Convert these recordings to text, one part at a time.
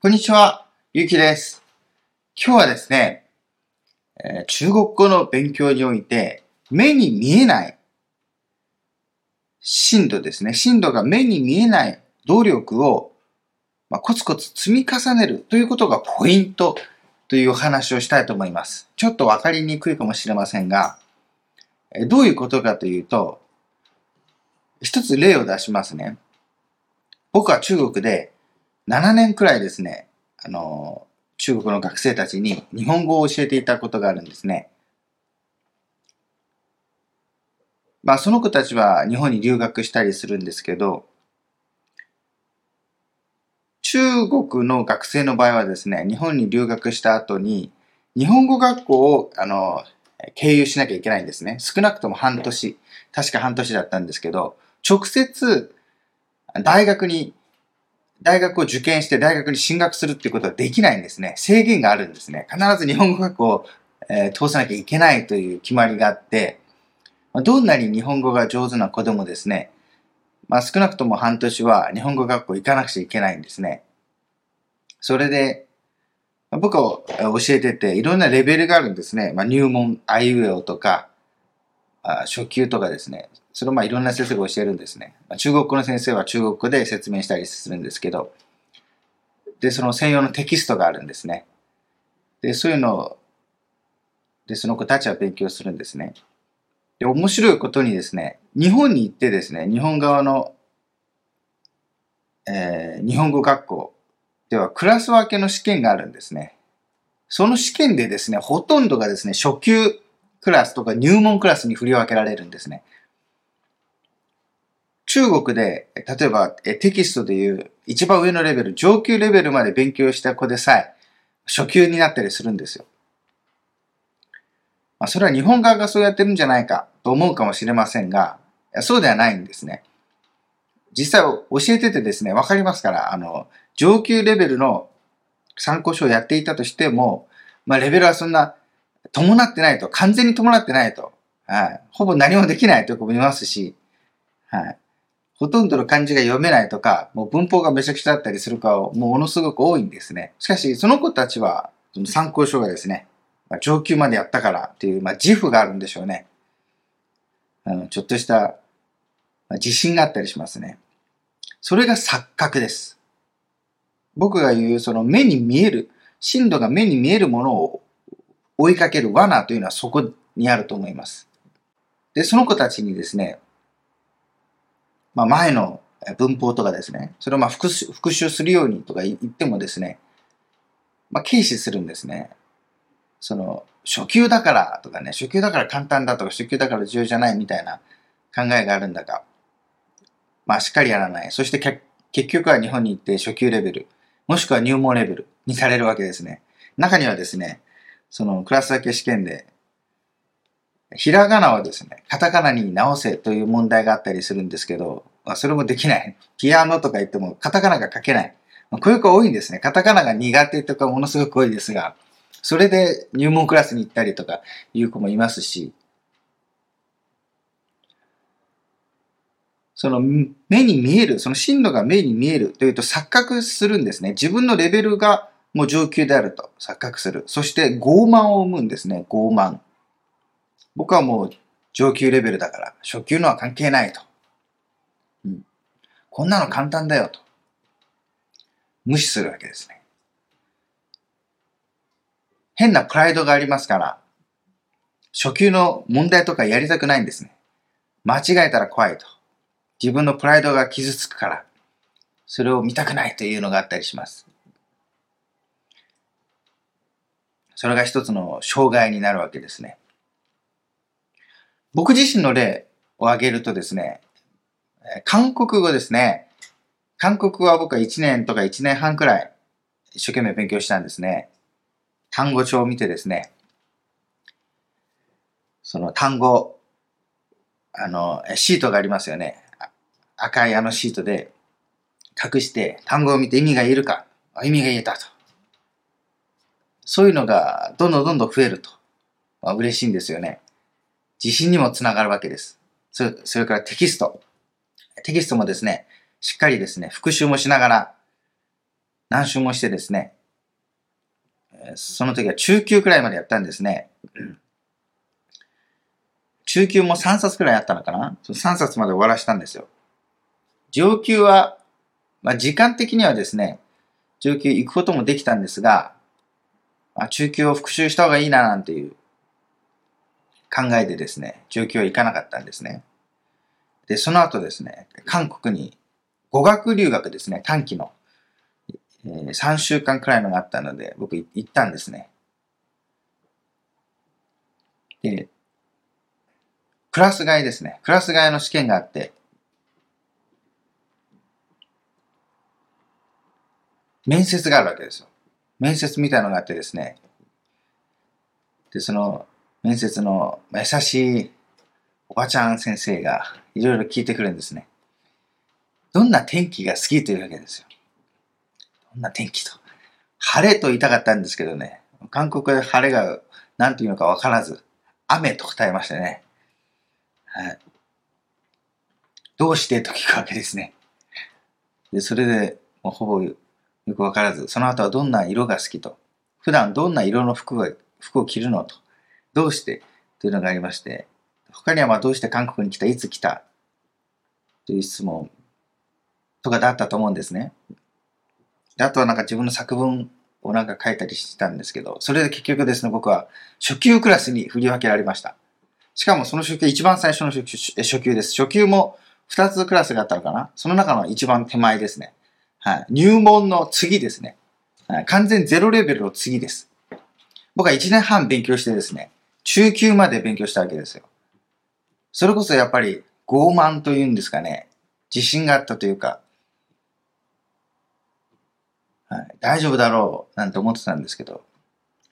こんにちは、ゆうきです。今日はですね、中国語の勉強において、目に見えない進度ですね。進度が目に見えない努力を、まあ、コツコツ積み重ねるということがポイントという話をしたいと思います。ちょっとわかりにくいかもしれませんが、えどういうことかというと、一つ例を出しますね。僕は中国で7年くらいですね、あの、中国の学生たちに日本語を教えていたことがあるんですね。まあ、その子たちは日本に留学したりするんですけど、中国の学生の場合はですね、日本に留学した後に、日本語学校を、あの、経由しなきゃいけないんですね。少なくとも半年、確か半年だったんですけど、直接、大学に大学を受験して大学に進学するっていうことはできないんですね。制限があるんですね。必ず日本語学校を、えー通さなきゃいけないという決まりがあって、まあどんなに日本語が上手な子でもですね、まあ少なくとも半年は日本語学校行かなくちゃいけないんですね。それで、まあ僕は教えてていろんなレベルがあるんですね。まあ入門、あいうえおとか、あ初級とかですね。それをまあいろんな先生が教えるんですね。中国語の先生は中国語で説明したりするんですけど、で、その専用のテキストがあるんですね。で、そういうのを、で、その子たちは勉強するんですね。で、面白いことにですね、日本に行ってですね、日本側の、えー日本語学校ではクラス分けの試験があるんですね。その試験でですね、ほとんどがですね、初級クラスとか入門クラスに振り分けられるんですね。中国で、例えばテキストでいう一番上のレベル、上級レベルまで勉強した子でさえ、初級になったりするんですよ。まあ、それは日本側がそうやってるんじゃないかと思うかもしれませんが、そうではないんですね。実際教えててですね、わかりますから、あの、上級レベルの参考書をやっていたとしても、まあ、レベルはそんな伴ってないと、完全に伴ってないと、はい、ほぼ何もできないという子もいますし、はい、ほとんどの漢字が読めないとか、もう文法がめちゃくちゃだったりする子はもものすごく多いんですね。しかし、その子たちは、その参考書がですね、まあ、上級までやったからっていう、まあ、自負があるんでしょうね。うん、ちょっとした、まあ、自信があったりしますね。それが錯覚です。僕が言う、その目に見える、進路が目に見えるものを追いかける罠というのはそこにあると思います。で、その子たちにですね、まあ、前の文法とかですね、それをまあ復習復習するようにとか言ってもですね、まあ、軽視するんですね。その、初級だからとかね、初級だから簡単だとか、初級だから重要じゃないみたいな考えがあるんだが、まあ、しっかりやらない。そして結局は日本に行って初級レベル、もしくは入門レベルにされるわけですね。中にはですね、そのクラス分け試験で、ひらがなをですね、カタカナに直せという問題があったりするんですけど、まあ、それもできない。ピアノとか言ってもカタカナが書けない。まあ、こういう子多いんですね。カタカナが苦手とかものすごく多いですが、それで入門クラスに行ったりとかいう子もいますし、その目に見える、その進路が目に見えるというと錯覚するんですね。自分のレベルがもう上級であると錯覚する。そして傲慢を生むんですね。傲慢。僕はもう上級レベルだから初級のは関係ないと。うん、こんなの簡単だよと。無視するわけですね。変なプライドがありますから、初級の問題とかやりたくないんですね。間違えたら怖いと。自分のプライドが傷つくから、それを見たくないというのがあったりします。それが一つの障害になるわけですね。僕自身の例を挙げるとですね、韓国語ですね。韓国語は僕は1年とか1年半くらい一生懸命勉強したんですね。単語帳を見てですね、その単語、あの、シートがありますよね。赤いあのシートで隠して単語を見て意味が言えるか意味が言えたと。そういうのがどんどんどんどん増えると。まあ、嬉しいんですよね。自信にもつながるわけです。それそれからテキスト。テキストもですね、しっかりですね、復習もしながら、何周もしてですね、その時は中級くらいまでやったんですね。中級も3冊くらいあったのかな ?3 冊まで終わらしたんですよ。上級は、まあ、時間的にはですね、上級行くこともできたんですが、あ、中級を復習した方がいいななんていう考えでですね、上級は行かなかったんですね。で、その後ですね、韓国に語学留学ですね、短期の、えー、3週間くらいのがあったので、僕行ったんですね。で、クラス替えですね。クラス替えの試験があって、面接があるわけですよ。面接みたいのがあってですね。で、その面接の優しいおばちゃん先生がいろいろ聞いてくるんですね。どんな天気が好きというわけですよ。どんな天気と。晴れと言いたかったんですけどね。韓国で晴れが何て言うのかわからず、雨と答えましたね。はい。どうしてと聞くわけですね。で、それで、もうほぼよくわからず、その後はどんな色が好きと。普段どんな色の服が服を着るのと。どうしてというのがありまして、他にはまあどうして韓国に来たいつ来たという質問とかだったと思うんですね。であとはなんか自分の作文をなんか書いたりしてたんですけど、それで結局ですね、僕は初級クラスに振り分けられました。しかもその初級、一番最初の初級初級です。初級も2つクラスがあったのかなその中の一番手前ですね。はい。入門の次ですね。完全ゼロレベルの次です。僕は1年半勉強してですね、中級まで勉強したわけですよ。それこそやっぱり傲慢というんですかね、自信があったというか、はい、大丈夫だろうなんて思ってたんですけど、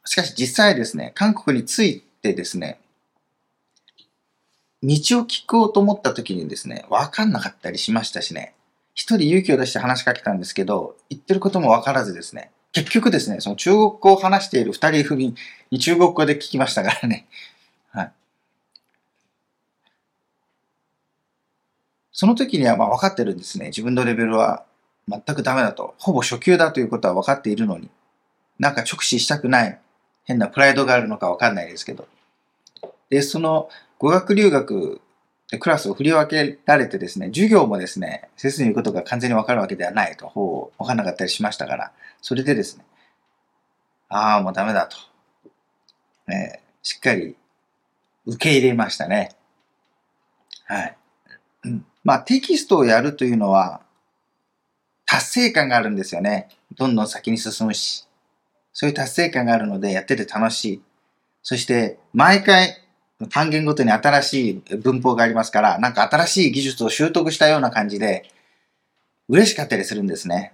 しかし実際ですね、韓国に着いてですね、道を聞こうと思った時にですね、わかんなかったりしましたしね、一人勇気を出して話しかけたんですけど、言ってることもわからずですね、結局ですね、その中国語を話している二人組に中国語で聞きましたからね。はい。その時にはまあ分かってるんですね。自分のレベルは全くダメだと。ほぼ初級だということは分かっているのに。なんか直視したくない変なプライドがあるのか分かんないですけど。で、その語学留学クラスを振り分けられてですね、授業もですね、先生の言うことが完全に分かるわけではないと、ほう分かんなかったりしましたから、それでですね、ああ、もうダメだと。えー、しっかり受け入れましたね。はい。うん、まあ、テキストをやるというのは、達成感があるんですよね。どんどん先に進むし。そういう達成感があるので、やってて楽しい。そして、毎回、単元ごとに新しい文法がありますから、なんか新しい技術を習得したような感じで、嬉しかったりするんですね。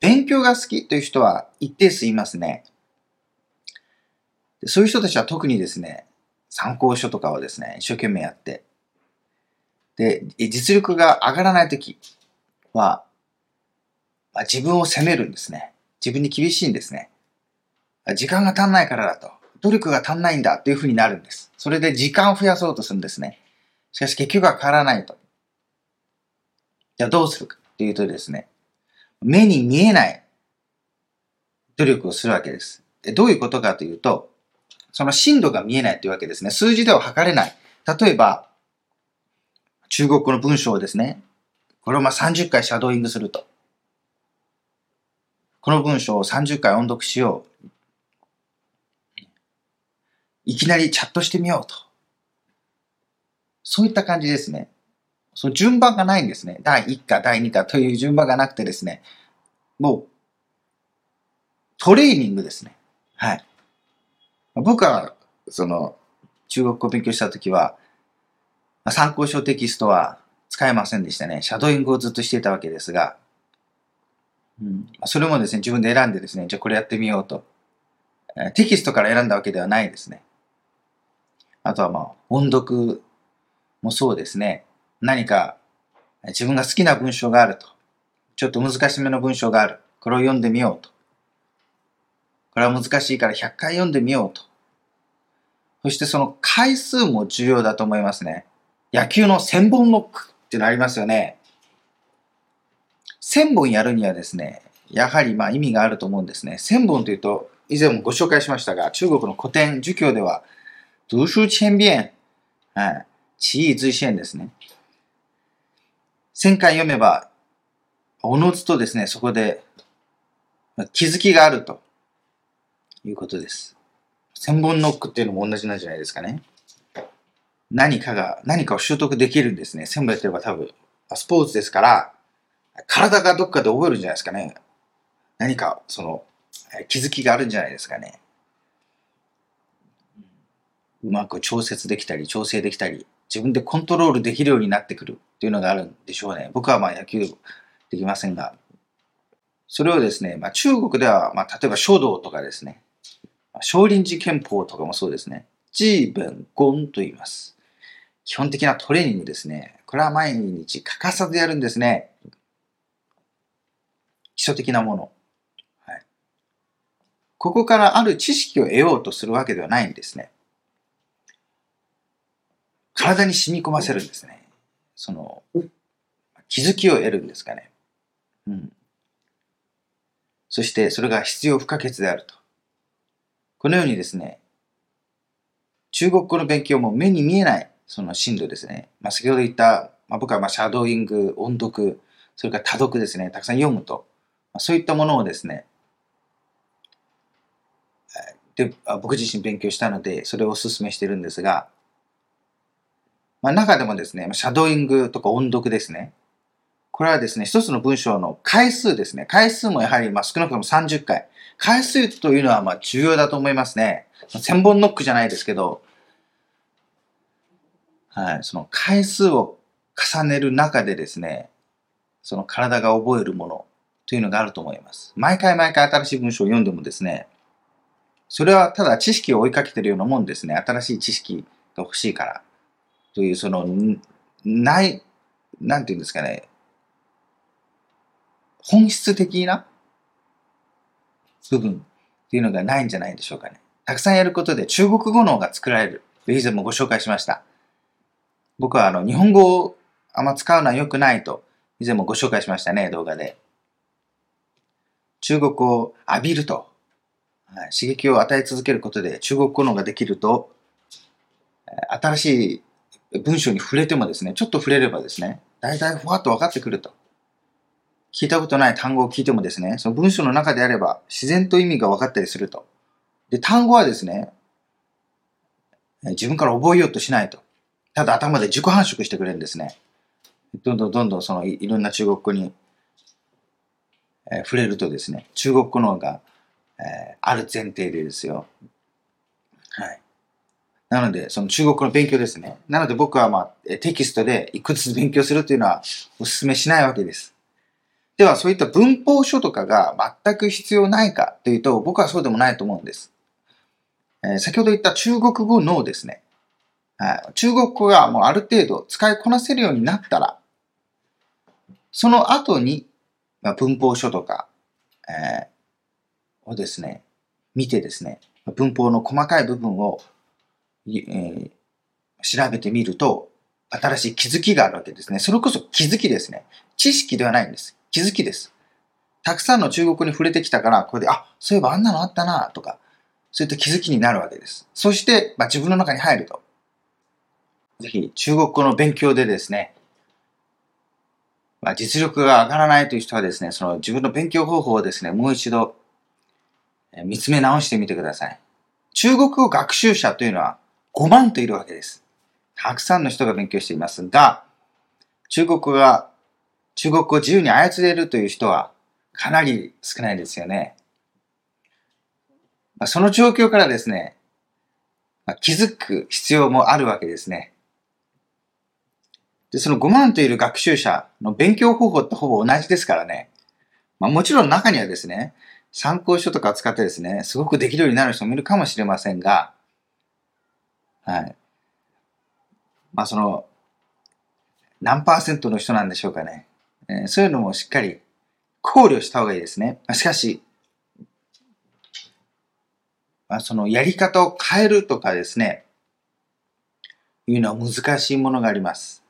勉強が好きという人は一定数いますね。そういう人たちは特にですね、参考書とかをですね、一生懸命やって、で、実力が上がらないときは、まあ、自分を責めるんですね。自分に厳しいんですね。時間が足んないからだと。努力が足んないんだっていうふうになるんです。それで時間を増やそうとするんですね。しかし結局は変わらないと。じゃあどうするかっていうとですね、目に見えない努力をするわけです。どういうことかというと、その進度が見えないというわけですね。数字では測れない。例えば、中国語の文章をですね、これをまあ30回シャドーイングすると。この文章を30回音読しよう。いきなりチャットしてみようと。そういった感じですね。その順番がないんですね。第1課、第2課という順番がなくてですね、もう、トレーニングですね。はい。僕は、その、中国語を勉強したときは、参考書テキストは使えませんでしたね。シャドーイングをずっとしていたわけですが、うん、それもですね、自分で選んでですね、じゃあこれやってみようと。テキストから選んだわけではないですね。あとはまあ、音読もそうですね。何か自分が好きな文章があると。ちょっと難しめの文章がある。これを読んでみようと。これは難しいから100回読んでみようと。そしてその回数も重要だと思いますね。野球の1000本ノックっていうのありますよね。1000本やるにはですね、やはりまあ意味があると思うんですね。千本というと、以前もご紹介しましたが、中国の古典、儒教では、读書千遍、はい、知意随線ですね。千回読めば、おのずとですね、そこで気づきがあるということです。千本ノックっていうのも同じなんじゃないですかね。何かが、何かを習得できるんですね。千本やってれば多分、スポーツですから、体がどっかで覚えるんじゃないですかね。何か、その、気づきがあるんじゃないですかね。うまく調節できたり、調整できたり、自分でコントロールできるようになってくるっていうのがあるんでしょうね。僕はまあ野球できませんが、それをですね、まあ、中国では、まあ、例えば書道とかですね、少林寺拳法とかもそうですね、ジーベンゴンと言います。基本的なトレーニングですね。これは毎日欠かさずやるんですね。基礎的なもの。はい。ここからある知識を得ようとするわけではないんですね。体に染み込ませるんですね。その、気づきを得るんですかね。うん。そしてそれが必要不可欠であると。このようにですね、中国語の勉強も目に見えないその進度ですね。まあ、先ほど言った、まあ、僕はまあシャドーイング、音読、それから多読ですね、たくさん読むと、まあ、そういったものをですね、で僕自身勉強したので、それをお勧めしてるんですが、まあ、中でもですね、シャドーイングとか音読ですね。これはですね、一つの文章の回数ですね。回数もやはりまあ少なくとも30回。回数というのはまあ重要だと思いますね。千本ノックじゃないですけど、はい、その回数を重ねる中でですね、その体が覚えるものというのがあると思います。毎回毎回新しい文章を読んでもですね、それはただ知識を追いかけてるようなもんですね。新しい知識が欲しいから。という、その、ない、なんていうんですかね、本質的な部分っていうのがないんじゃないでしょうかね。たくさんやることで中国語脳が作られる。以前もご紹介しました。僕はあの日本語をあんま使うのは良くないと以前もご紹介しましたね、動画で。中国語を浴びると、刺激を与え続けることで中国語脳ができると、新しい文章に触れてもですね、ちょっと触れればですね、大体ふわっと分かってくると。聞いたことない単語を聞いてもですね、その文章の中であれば自然と意味が分かったりすると。で、単語はですね、自分から覚えようとしないと。ただ頭で自己繁殖してくれるんですね。どんどんどんどんそのいろんな中国語に、えー、触れるとですね、中国語の方が、えー、ある前提でですよ。なので、その中国の勉強ですね。なので僕はまあ、テキストでいくつ勉強するというのはお勧めしないわけです。では、そういった文法書とかが全く必要ないかというと、僕はそうでもないと思うんです。えー、先ほど言った中国語のですね、中国語がもうある程度使いこなせるようになったら、その後に、まあ、文法書とか、えー、をですね、見てですね、文法の細かい部分を、え、調べてみると、新しい気づきがあるわけですね。それこそ気づきですね。知識ではないんです。気づきです。たくさんの中国に触れてきたから、これで、あ、そういえばあんなのあったな、とか、そういった気づきになるわけです。そして、まあ、自分の中に入ると。ぜひ、中国語の勉強でですね、まあ、実力が上がらないという人はですね、その自分の勉強方法をですね、もう一度、見つめ直してみてください。中国語学習者というのは5万といるわけです。たくさんの人が勉強していますが、中国語が中国を自由に操れるという人はかなり少ないですよね。その状況からですね、気づく必要もあるわけですね。で、その5万といる学習者の勉強方法ってほぼ同じですからね。まあもちろん中にはですね、参考書とか使ってですね、すごくできるようになる人もいるかもしれませんが、はい。まあその、何パーセントの人なんでしょうかね。えそういうのもしっかり考慮した方がいいですね。しかし、まあ、そのやり方を変えるとかですね、いうのは難しいものがあります。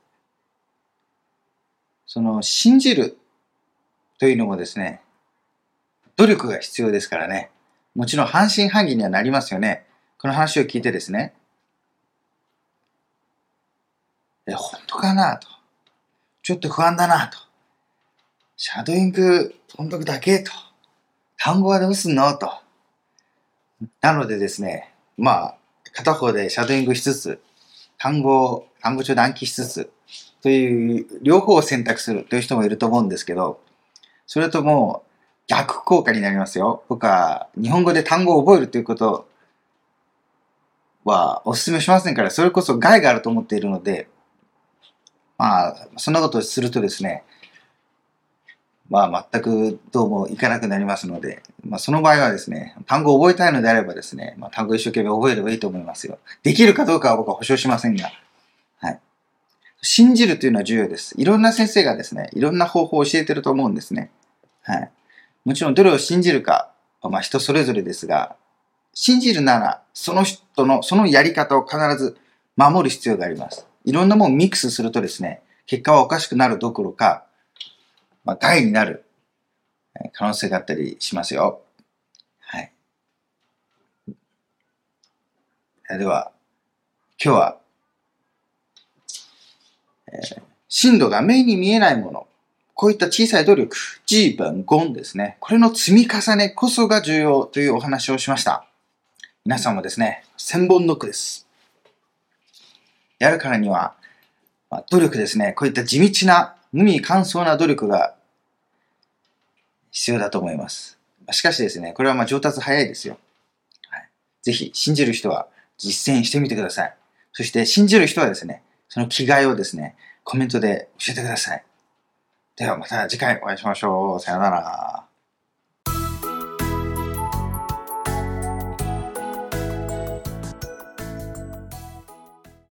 その信じるというのもですね、努力が必要ですからね。もちろん半信半疑にはなりますよね。この話を聞いてですね。え、本当かなと。ちょっと不安だなと。シャドーイング音読だけと。単語はどうすんのと。なのでですね、まあ、片方でシャドーイングしつつ、単語を、単語帳で暗記しつつ、という、両方を選択するという人もいると思うんですけど、それとも逆効果になりますよ。僕は日本語で単語を覚えるということはお勧めしませんから、それこそ害があると思っているので、まあ、そんなことをするとですね、まあ、全くどうもいかなくなりますので、まあ、その場合はですね、単語を覚えたいのであればですね、まあ、単語一生懸命覚えればいいと思いますよ。できるかどうかは僕は保証しませんが、はい。信じるというのは重要です。いろんな先生がですね、いろんな方法を教えてると思うんですね。はい。もちろんどれを信じるか、まあ人それぞれですが、信じるなら、その人の、そのやり方を必ず守る必要があります。いろんなものをミックスするとですね、結果はおかしくなるどころか、まあ、害になる可能性があったりしますよ。はい。では、今日は、えー、進度が目に見えないもの、こういった小さい努力、基本ンですね。これの積み重ねこそが重要というお話をしました。皆さんもですね、千本ノックです。やるからには、まあ、努力ですね。こういった地道な、無味乾燥な努力が必要だと思います。しかしですね、これはま上達早いですよ。はい、ぜひ、信じる人は実践してみてください。そして、信じる人はですね、その気概をですね、コメントで教えてください。ではまた次回お会いしましょう。さよなら。